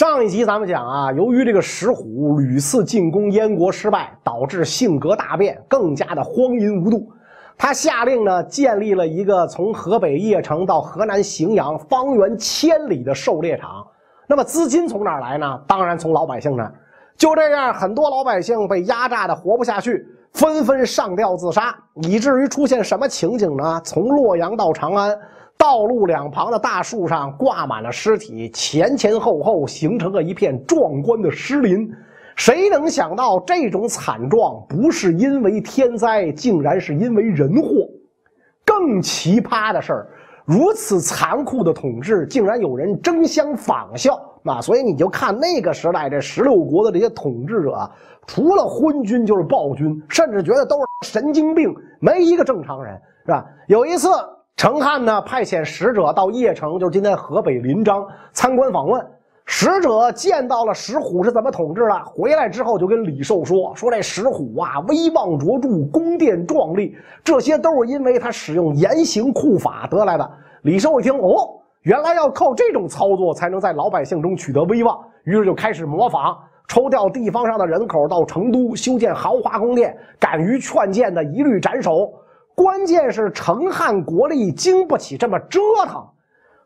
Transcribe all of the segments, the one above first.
上一集咱们讲啊，由于这个石虎屡次进攻燕国失败，导致性格大变，更加的荒淫无度。他下令呢，建立了一个从河北邺城到河南荥阳方圆千里的狩猎场。那么资金从哪儿来呢？当然从老百姓那儿。就这样，很多老百姓被压榨的活不下去，纷纷上吊自杀，以至于出现什么情景呢？从洛阳到长安。道路两旁的大树上挂满了尸体，前前后后形成了一片壮观的尸林。谁能想到这种惨状不是因为天灾，竟然是因为人祸？更奇葩的事儿，如此残酷的统治，竟然有人争相仿效啊！所以你就看那个时代这十六国的这些统治者，除了昏君就是暴君，甚至觉得都是神经病，没一个正常人，是吧？有一次。成汉呢，派遣使者到邺城，就是今天河北临漳参观访问。使者见到了石虎是怎么统治的，回来之后就跟李寿说：“说这石虎啊，威望卓著，宫殿壮丽，这些都是因为他使用严刑酷法得来的。”李寿一听，哦，原来要靠这种操作才能在老百姓中取得威望，于是就开始模仿，抽调地方上的人口到成都修建豪华宫殿，敢于劝谏的一律斩首。关键是成汉国力经不起这么折腾。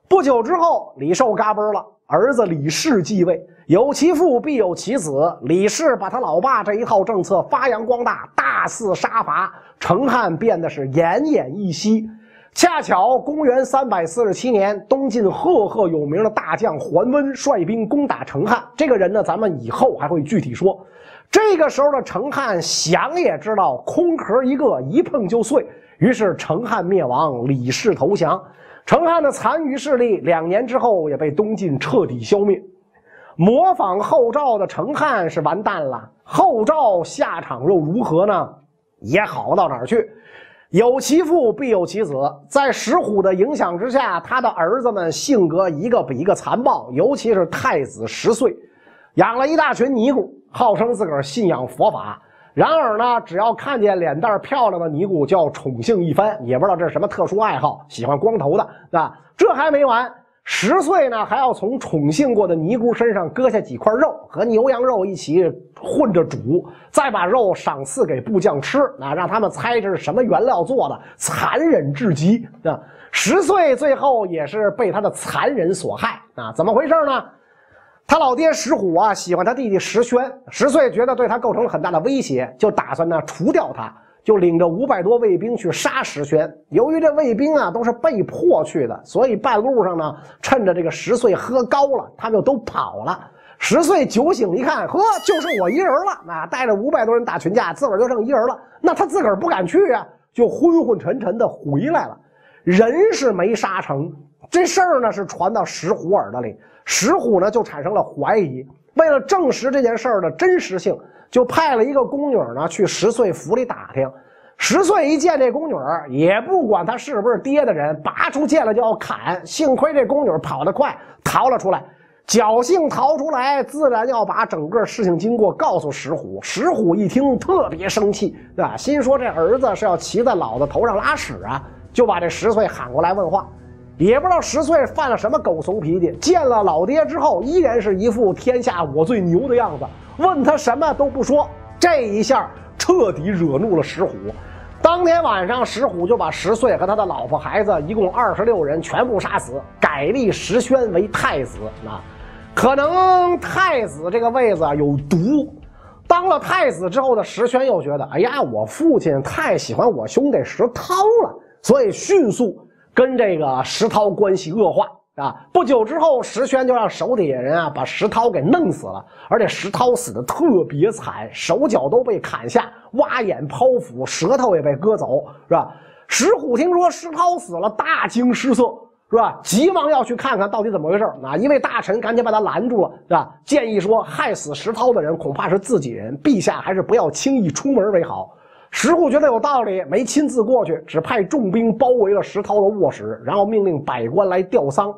不久之后，李寿嘎嘣了，儿子李氏继位。有其父必有其子，李氏把他老爸这一套政策发扬光大，大肆杀伐，成汉变得是奄奄一息。恰巧公元三百四十七年，东晋赫赫有名的大将桓温率兵攻打成汉。这个人呢，咱们以后还会具体说。这个时候的成汉想也知道，空壳一个，一碰就碎。于是成汉灭亡，李氏投降，成汉的残余势力两年之后也被东晋彻底消灭。模仿后赵的成汉是完蛋了，后赵下场又如何呢？也好到哪儿去。有其父必有其子，在石虎的影响之下，他的儿子们性格一个比一个残暴，尤其是太子十岁，养了一大群尼姑，号称自个儿信仰佛法。然而呢，只要看见脸蛋漂亮的尼姑，就要宠幸一番，也不知道这是什么特殊爱好，喜欢光头的，啊？这还没完，十岁呢，还要从宠幸过的尼姑身上割下几块肉，和牛羊肉一起混着煮，再把肉赏赐给部将吃，啊，让他们猜这是什么原料做的，残忍至极啊！十岁最后也是被他的残忍所害啊！怎么回事呢？他老爹石虎啊，喜欢他弟弟石宣，十岁觉得对他构成了很大的威胁，就打算呢除掉他，就领着五百多卫兵去杀石宣。由于这卫兵啊都是被迫去的，所以半路上呢，趁着这个十岁喝高了，他们就都跑了。十岁酒醒一看，呵，就剩我一人了，啊，带着五百多人打群架，自个儿就剩一人了。那他自个儿不敢去啊，就昏昏沉沉的回来了。人是没杀成，这事儿呢是传到石虎耳朵里。石虎呢就产生了怀疑，为了证实这件事儿的真实性，就派了一个宫女呢去十岁府里打听。十岁一见这宫女，也不管他是不是爹的人，拔出剑来就要砍。幸亏这宫女跑得快，逃了出来，侥幸逃出来，自然要把整个事情经过告诉石虎。石虎一听特别生气，对吧？心说这儿子是要骑在老子头上拉屎啊，就把这十岁喊过来问话。也不知道十岁犯了什么狗怂脾气，见了老爹之后，依然是一副天下我最牛的样子。问他什么都不说，这一下彻底惹怒了石虎。当天晚上，石虎就把十岁和他的老婆孩子一共二十六人全部杀死，改立石宣为太子。啊，可能太子这个位子有毒。当了太子之后的石宣又觉得，哎呀，我父亲太喜欢我兄弟石涛了，所以迅速。跟这个石涛关系恶化啊！不久之后，石宣就让手底下人啊把石涛给弄死了，而且石涛死的特别惨，手脚都被砍下，挖眼剖腹，舌头也被割走，是吧？石虎听说石涛死了，大惊失色，是吧？急忙要去看看到底怎么回事啊！一位大臣赶紧把他拦住了，是吧？建议说，害死石涛的人恐怕是自己人，陛下还是不要轻易出门为好。石虎觉得有道理，没亲自过去，只派重兵包围了石涛的卧室，然后命令百官来吊丧。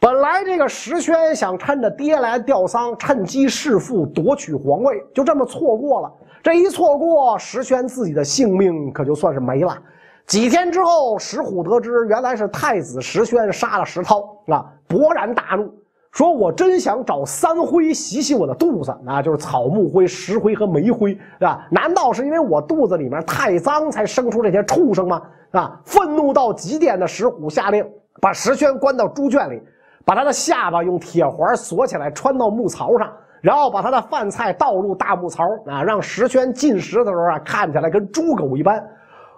本来这个石宣想趁着爹来吊丧，趁机弑父夺取皇位，就这么错过了。这一错过，石宣自己的性命可就算是没了。几天之后，石虎得知原来是太子石宣杀了石涛，啊，勃然大怒，说我真想找三灰洗洗我的肚子，啊就是草木灰、石灰和煤灰，是吧？难道是因为我肚子里面太脏才生出这些畜生吗？啊！愤怒到极点的石虎下令把石宣关到猪圈里，把他的下巴用铁环锁起来，穿到木槽上，然后把他的饭菜倒入大木槽啊，让石宣进食的时候啊，看起来跟猪狗一般。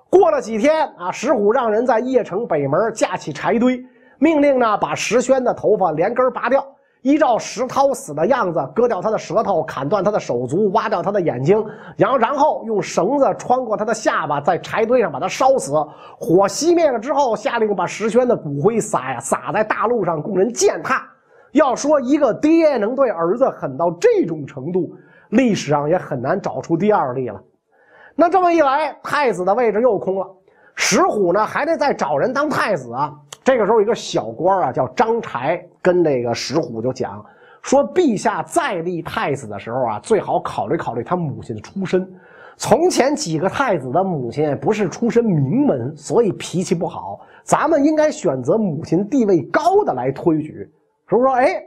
过了几天啊，石虎让人在邺城北门架起柴堆。命令呢，把石宣的头发连根拔掉，依照石涛死的样子，割掉他的舌头，砍断他的手足，挖掉他的眼睛，然后然后用绳子穿过他的下巴，在柴堆上把他烧死。火熄灭了之后，下令把石宣的骨灰撒呀撒在大路上，供人践踏。要说一个爹能对儿子狠到这种程度，历史上也很难找出第二例了。那这么一来，太子的位置又空了，石虎呢还得再找人当太子啊。这个时候，一个小官啊，叫张柴，跟这个石虎就讲说：“陛下再立太子的时候啊，最好考虑考虑他母亲的出身。从前几个太子的母亲不是出身名门，所以脾气不好。咱们应该选择母亲地位高的来推举。”是不是说：“哎，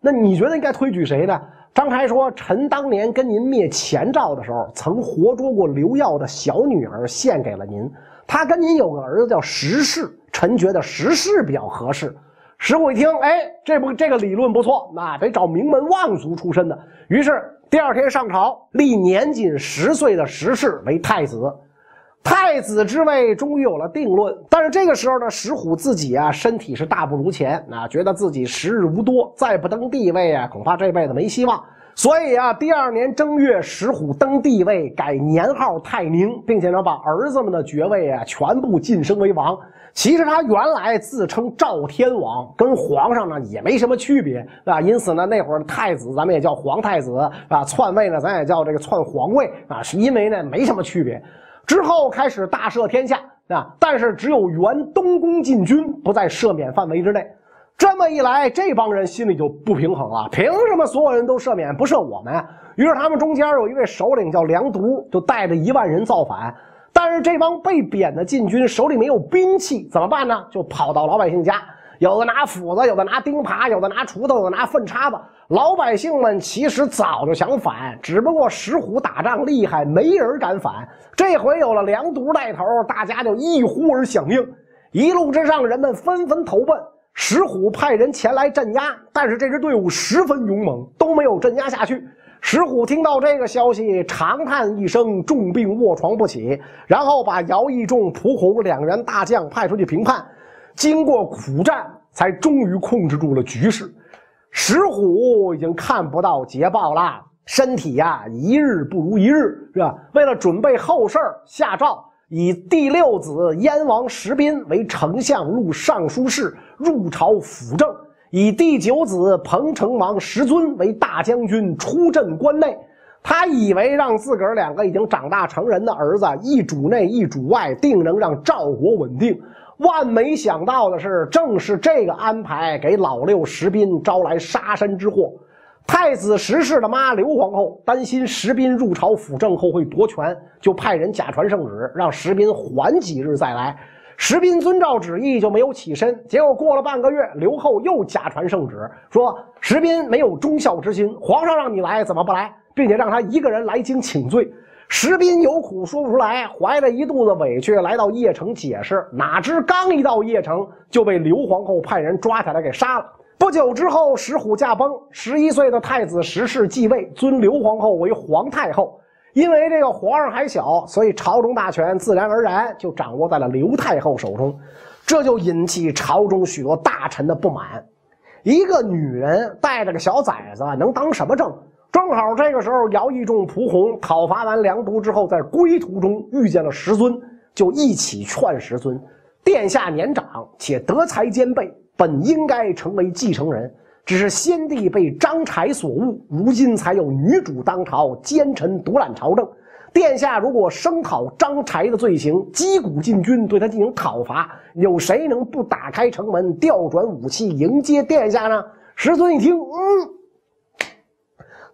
那你觉得应该推举谁呢？”张柴说：“臣当年跟您灭前赵的时候，曾活捉过刘耀的小女儿，献给了您。他跟您有个儿子叫石氏。”臣觉得石氏比较合适。石虎一听，哎，这不这个理论不错，那得找名门望族出身的。于是第二天上朝，立年仅十岁的石氏为太子。太子之位终于有了定论。但是这个时候呢，石虎自己啊，身体是大不如前，啊，觉得自己时日无多，再不登帝位啊，恐怕这辈子没希望。所以啊，第二年正月，石虎登帝位，改年号太宁，并且呢，把儿子们的爵位啊，全部晋升为王。其实他原来自称赵天王，跟皇上呢也没什么区别，啊，因此呢，那会儿太子咱们也叫皇太子，啊，篡位呢咱也叫这个篡皇位，啊，是因为呢没什么区别。之后开始大赦天下，啊，但是只有原东宫禁军不在赦免范围之内。这么一来，这帮人心里就不平衡了，凭什么所有人都赦免，不赦我们？于是他们中间有一位首领叫梁独，就带着一万人造反。但是这帮被贬的禁军手里没有兵器，怎么办呢？就跑到老百姓家，有的拿斧子，有的拿钉耙，有的拿锄头，有的拿粪叉子。老百姓们其实早就想反，只不过石虎打仗厉害，没人敢反。这回有了梁独带头，大家就一呼而响应。一路之上，人们纷纷投奔石虎，派人前来镇压，但是这支队伍十分勇猛，都没有镇压下去。石虎听到这个消息，长叹一声，重病卧床不起。然后把姚义仲、蒲洪两员大将派出去平叛，经过苦战，才终于控制住了局势。石虎已经看不到捷报了，身体呀一日不如一日，是吧？为了准备后事下诏以第六子燕王石斌为丞相、录尚书事，入朝辅政。以第九子彭城王石尊为大将军，出镇关内。他以为让自个儿两个已经长大成人的儿子一主内一主外，定能让赵国稳定。万没想到的是，正是这个安排给老六石斌招来杀身之祸。太子石氏的妈刘皇后担心石斌入朝辅政后会夺权，就派人假传圣旨，让石斌缓几日再来。石斌遵照旨意就没有起身，结果过了半个月，刘后又假传圣旨，说石斌没有忠孝之心，皇上让你来怎么不来，并且让他一个人来京请罪。石斌有苦说不出来，怀着一肚子委屈来到邺城解释，哪知刚一到邺城就被刘皇后派人抓起来给杀了。不久之后，石虎驾崩，十一岁的太子石氏继位，尊刘皇后为皇太后。因为这个皇上还小，所以朝中大权自然而然就掌握在了刘太后手中，这就引起朝中许多大臣的不满。一个女人带着个小崽子能当什么政？正好这个时候，姚义仲、蒲洪讨伐完梁都之后，在归途中遇见了石尊，就一起劝石尊：“殿下年长且德才兼备，本应该成为继承人。”只是先帝被张柴所误，如今才有女主当朝，奸臣独揽朝政。殿下如果声讨张柴的罪行，击鼓进军对他进行讨伐，有谁能不打开城门，调转武器迎接殿下呢？石尊一听，嗯，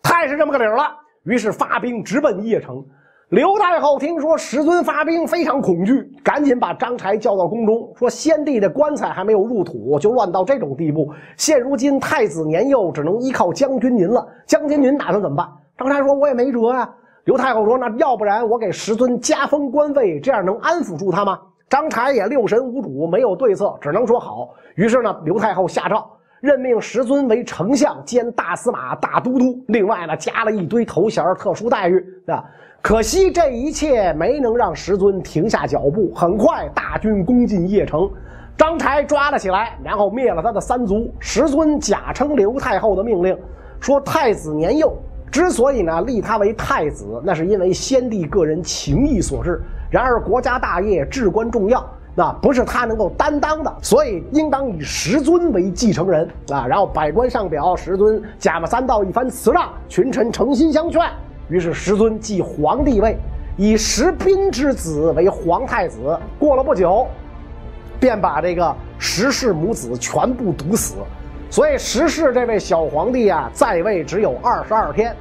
太是这么个理儿了。于是发兵直奔邺城。刘太后听说石尊发兵，非常恐惧，赶紧把张柴叫到宫中，说：“先帝的棺材还没有入土，就乱到这种地步。现如今太子年幼，只能依靠将军您了。将军您打算怎么办？”张柴说：“我也没辙啊。”刘太后说：“那要不然我给石尊加封官位，这样能安抚住他吗？”张柴也六神无主，没有对策，只能说好。于是呢，刘太后下诏。任命石尊为丞相兼大司马、大都督，另外呢加了一堆头衔、特殊待遇啊。可惜这一切没能让石尊停下脚步。很快，大军攻进邺城，张柴抓了起来，然后灭了他的三族。石尊假称刘太后的命令，说太子年幼，之所以呢立他为太子，那是因为先帝个人情谊所致。然而国家大业至关重要。那不是他能够担当的，所以应当以石尊为继承人啊！然后百官上表，石尊贾马三道一番辞让，群臣诚心相劝，于是石尊继皇帝位，以石斌之子为皇太子。过了不久，便把这个石氏母子全部毒死，所以石氏这位小皇帝啊，在位只有二十二天。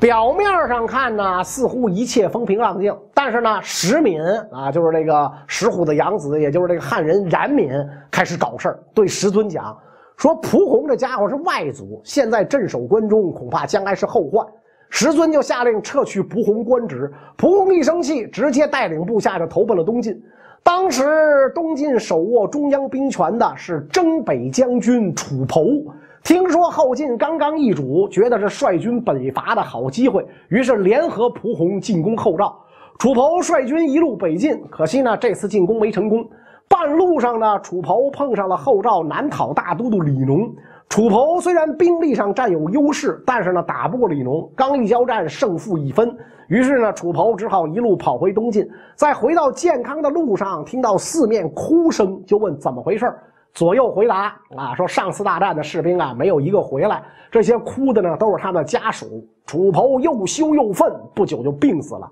表面上看呢，似乎一切风平浪静，但是呢，石敏啊，就是这个石虎的养子，也就是这个汉人冉闵，开始搞事，对石尊讲说：“蒲洪这家伙是外族，现在镇守关中，恐怕将来是后患。”石尊就下令撤去蒲洪官职。蒲洪一生气，直接带领部下就投奔了东晋。当时东晋手握中央兵权的是征北将军楚侯。听说后晋刚刚易主，觉得是率军北伐的好机会，于是联合蒲洪进攻后赵。楚侯率军一路北进，可惜呢，这次进攻没成功。半路上呢，楚侯碰上了后赵南讨大都督李农。楚侯虽然兵力上占有优势，但是呢，打不过李农。刚一交战，胜负已分。于是呢，楚侯只好一路跑回东晋。在回到建康的路上，听到四面哭声，就问怎么回事左右回答啊，说上次大战的士兵啊，没有一个回来。这些哭的呢，都是他们的家属。楚侯又羞又愤，不久就病死了。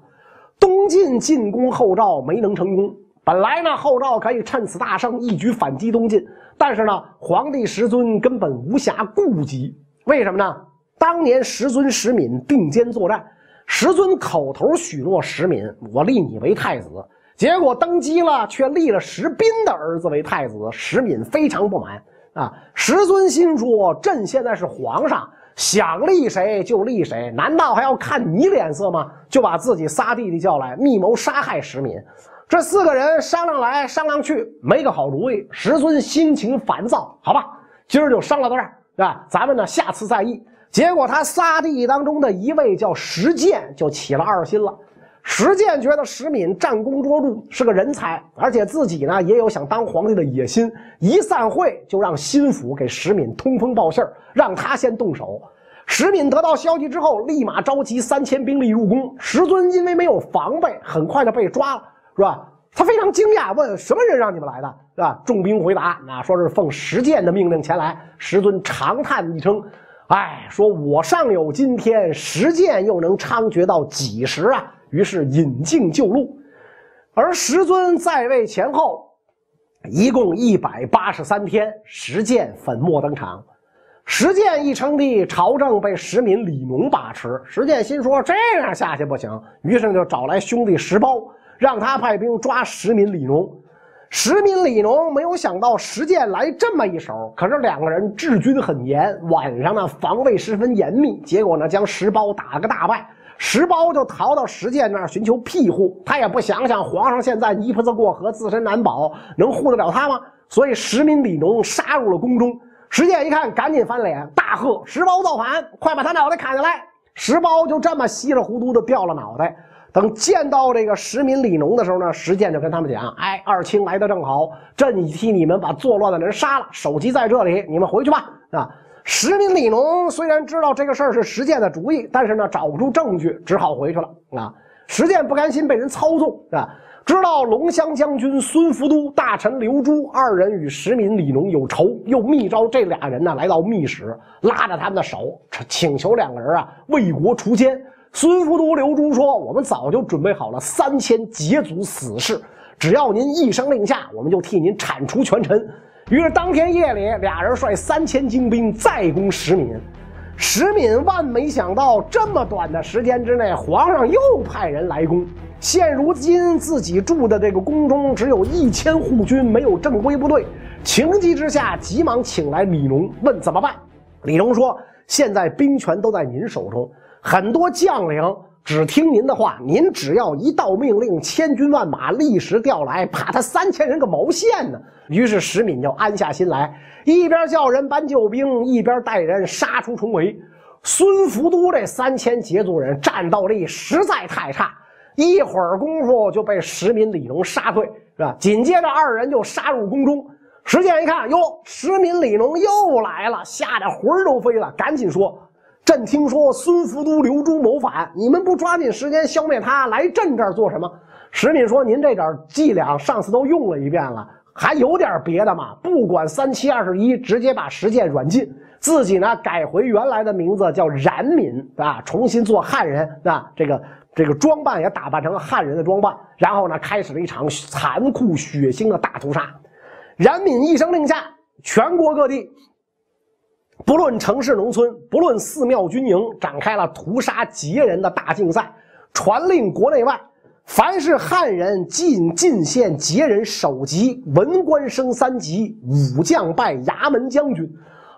东晋进攻后赵没能成功。本来呢，后赵可以趁此大胜一举反击东晋，但是呢，皇帝石尊根本无暇顾及。为什么呢？当年石尊、石敏并肩作战，石尊口头许诺石敏：“我立你为太子。”结果登基了，却立了石斌的儿子为太子。石敏非常不满啊！石尊心说：“朕现在是皇上，想立谁就立谁，难道还要看你脸色吗？”就把自己仨弟弟叫来，密谋杀害石敏。这四个人商量来商量去，没个好主意。石尊心情烦躁，好吧，今儿就商量到这儿啊，咱们呢下次再议。结果他仨弟当中的一位叫石建，就起了二心了。石建觉得石敏战功卓著，是个人才，而且自己呢也有想当皇帝的野心。一散会，就让心腹给石敏通风报信儿，让他先动手。石敏得到消息之后，立马召集三千兵力入宫。石尊因为没有防备，很快就被抓了，是吧？他非常惊讶，问：“什么人让你们来的？”是吧？众兵回答：“啊，说是奉石建的命令前来。”石尊长叹一声：“哎，说我尚有今天，石建又能猖獗到几时啊？”于是引颈就戮，而石尊在位前后，一共一百八十三天，石建粉墨登场。石建一称帝，朝政被石敏、李农把持。石建心说这样下去不行，于是就找来兄弟石苞，让他派兵抓石敏、李农。石敏、李农没有想到石建来这么一手，可是两个人治军很严，晚上呢防卫十分严密，结果呢将石苞打了个大败。石苞就逃到石建那儿寻求庇护，他也不想想皇上现在泥菩萨过河，自身难保，能护得了他吗？所以石民李农杀入了宫中。石建一看，赶紧翻脸，大喝：“石苞造反，快把他脑袋砍下来！”石苞就这么稀里糊涂的掉了脑袋。等见到这个石民李农的时候呢，石建就跟他们讲：“哎，二卿来的正好，朕已替你们把作乱的人杀了，首级在这里，你们回去吧。”啊。石民李农虽然知道这个事儿是石建的主意，但是呢找不出证据，只好回去了啊。石建不甘心被人操纵啊，知道龙骧将军孙福都、大臣刘珠二人与石民李农有仇，又密召这俩人呢来到密室，拉着他们的手，请求两个人啊为国除奸。孙福都、刘珠说：“我们早就准备好了三千劫族死士，只要您一声令下，我们就替您铲除权臣。”于是当天夜里，俩人率三千精兵再攻石敏。石敏万没想到，这么短的时间之内，皇上又派人来攻。现如今自己住的这个宫中只有一千护军，没有正规部队。情急之下，急忙请来李农，问怎么办。李农说：“现在兵权都在您手中，很多将领只听您的话，您只要一道命令，千军万马立时调来，怕他三千人个毛线呢？”于是石敏就安下心来，一边叫人搬救兵，一边带人杀出重围。孙福都这三千羯族人战斗力实在太差。一会儿功夫就被石敏、李农杀退，是吧？紧接着二人就杀入宫中。石建一看，哟，石敏、李农又来了，吓得魂儿都飞了，赶紧说：“朕听说孙福都刘珠谋反，你们不抓紧时间消灭他，来朕这儿做什么？”石敏说：“您这点伎俩，上次都用了一遍了，还有点别的吗？不管三七二十一，直接把石建软禁，自己呢改回原来的名字叫冉闵，啊，重新做汉人，啊，这个。”这个装扮也打扮成汉人的装扮，然后呢，开始了一场残酷血腥的大屠杀。冉闵一声令下，全国各地，不论城市农村，不论寺庙军营，展开了屠杀羯人的大竞赛，传令国内外，凡是汉人进进献羯人首级，文官升三级，武将拜衙门将军。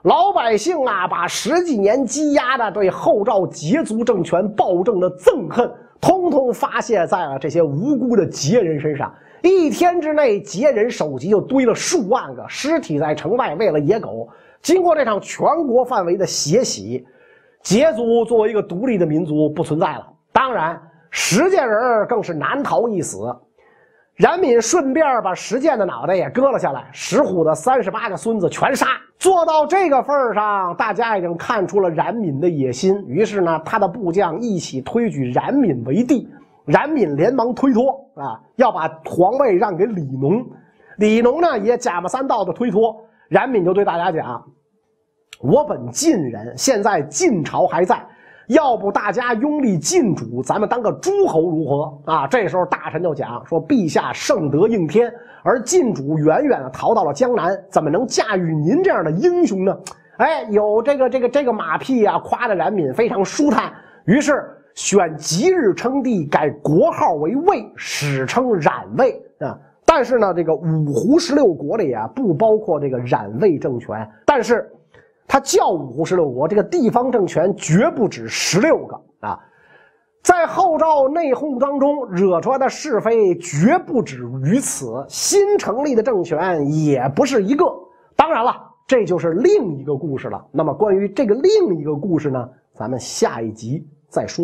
老百姓啊，把十几年积压的对后赵羯族政权暴政的憎恨。通通发泄在了这些无辜的羯人身上。一天之内，羯人首级就堆了数万个尸体在城外喂了野狗。经过这场全国范围的血洗，羯族作为一个独立的民族不存在了。当然，石建人更是难逃一死。冉闵顺便把石建的脑袋也割了下来，石虎的三十八个孙子全杀。做到这个份上，大家已经看出了冉闵的野心。于是呢，他的部将一起推举冉闵为帝。冉闵连忙推脱啊，要把皇位让给李农。李农呢，也假模三道的推脱。冉闵就对大家讲：“我本晋人，现在晋朝还在。”要不大家拥立晋主，咱们当个诸侯如何啊？这时候大臣就讲说：“陛下圣德应天，而晋主远远的逃到了江南，怎么能驾驭您这样的英雄呢？”哎，有这个这个这个马屁啊，夸的冉闵非常舒坦。于是选吉日称帝，改国号为魏，史称冉魏啊。但是呢，这个五胡十六国里啊，不包括这个冉魏政权。但是。他叫五胡十六国，这个地方政权绝不止十六个啊！在后赵内讧当中惹出来的是非绝不止于此，新成立的政权也不是一个。当然了，这就是另一个故事了。那么关于这个另一个故事呢，咱们下一集再说。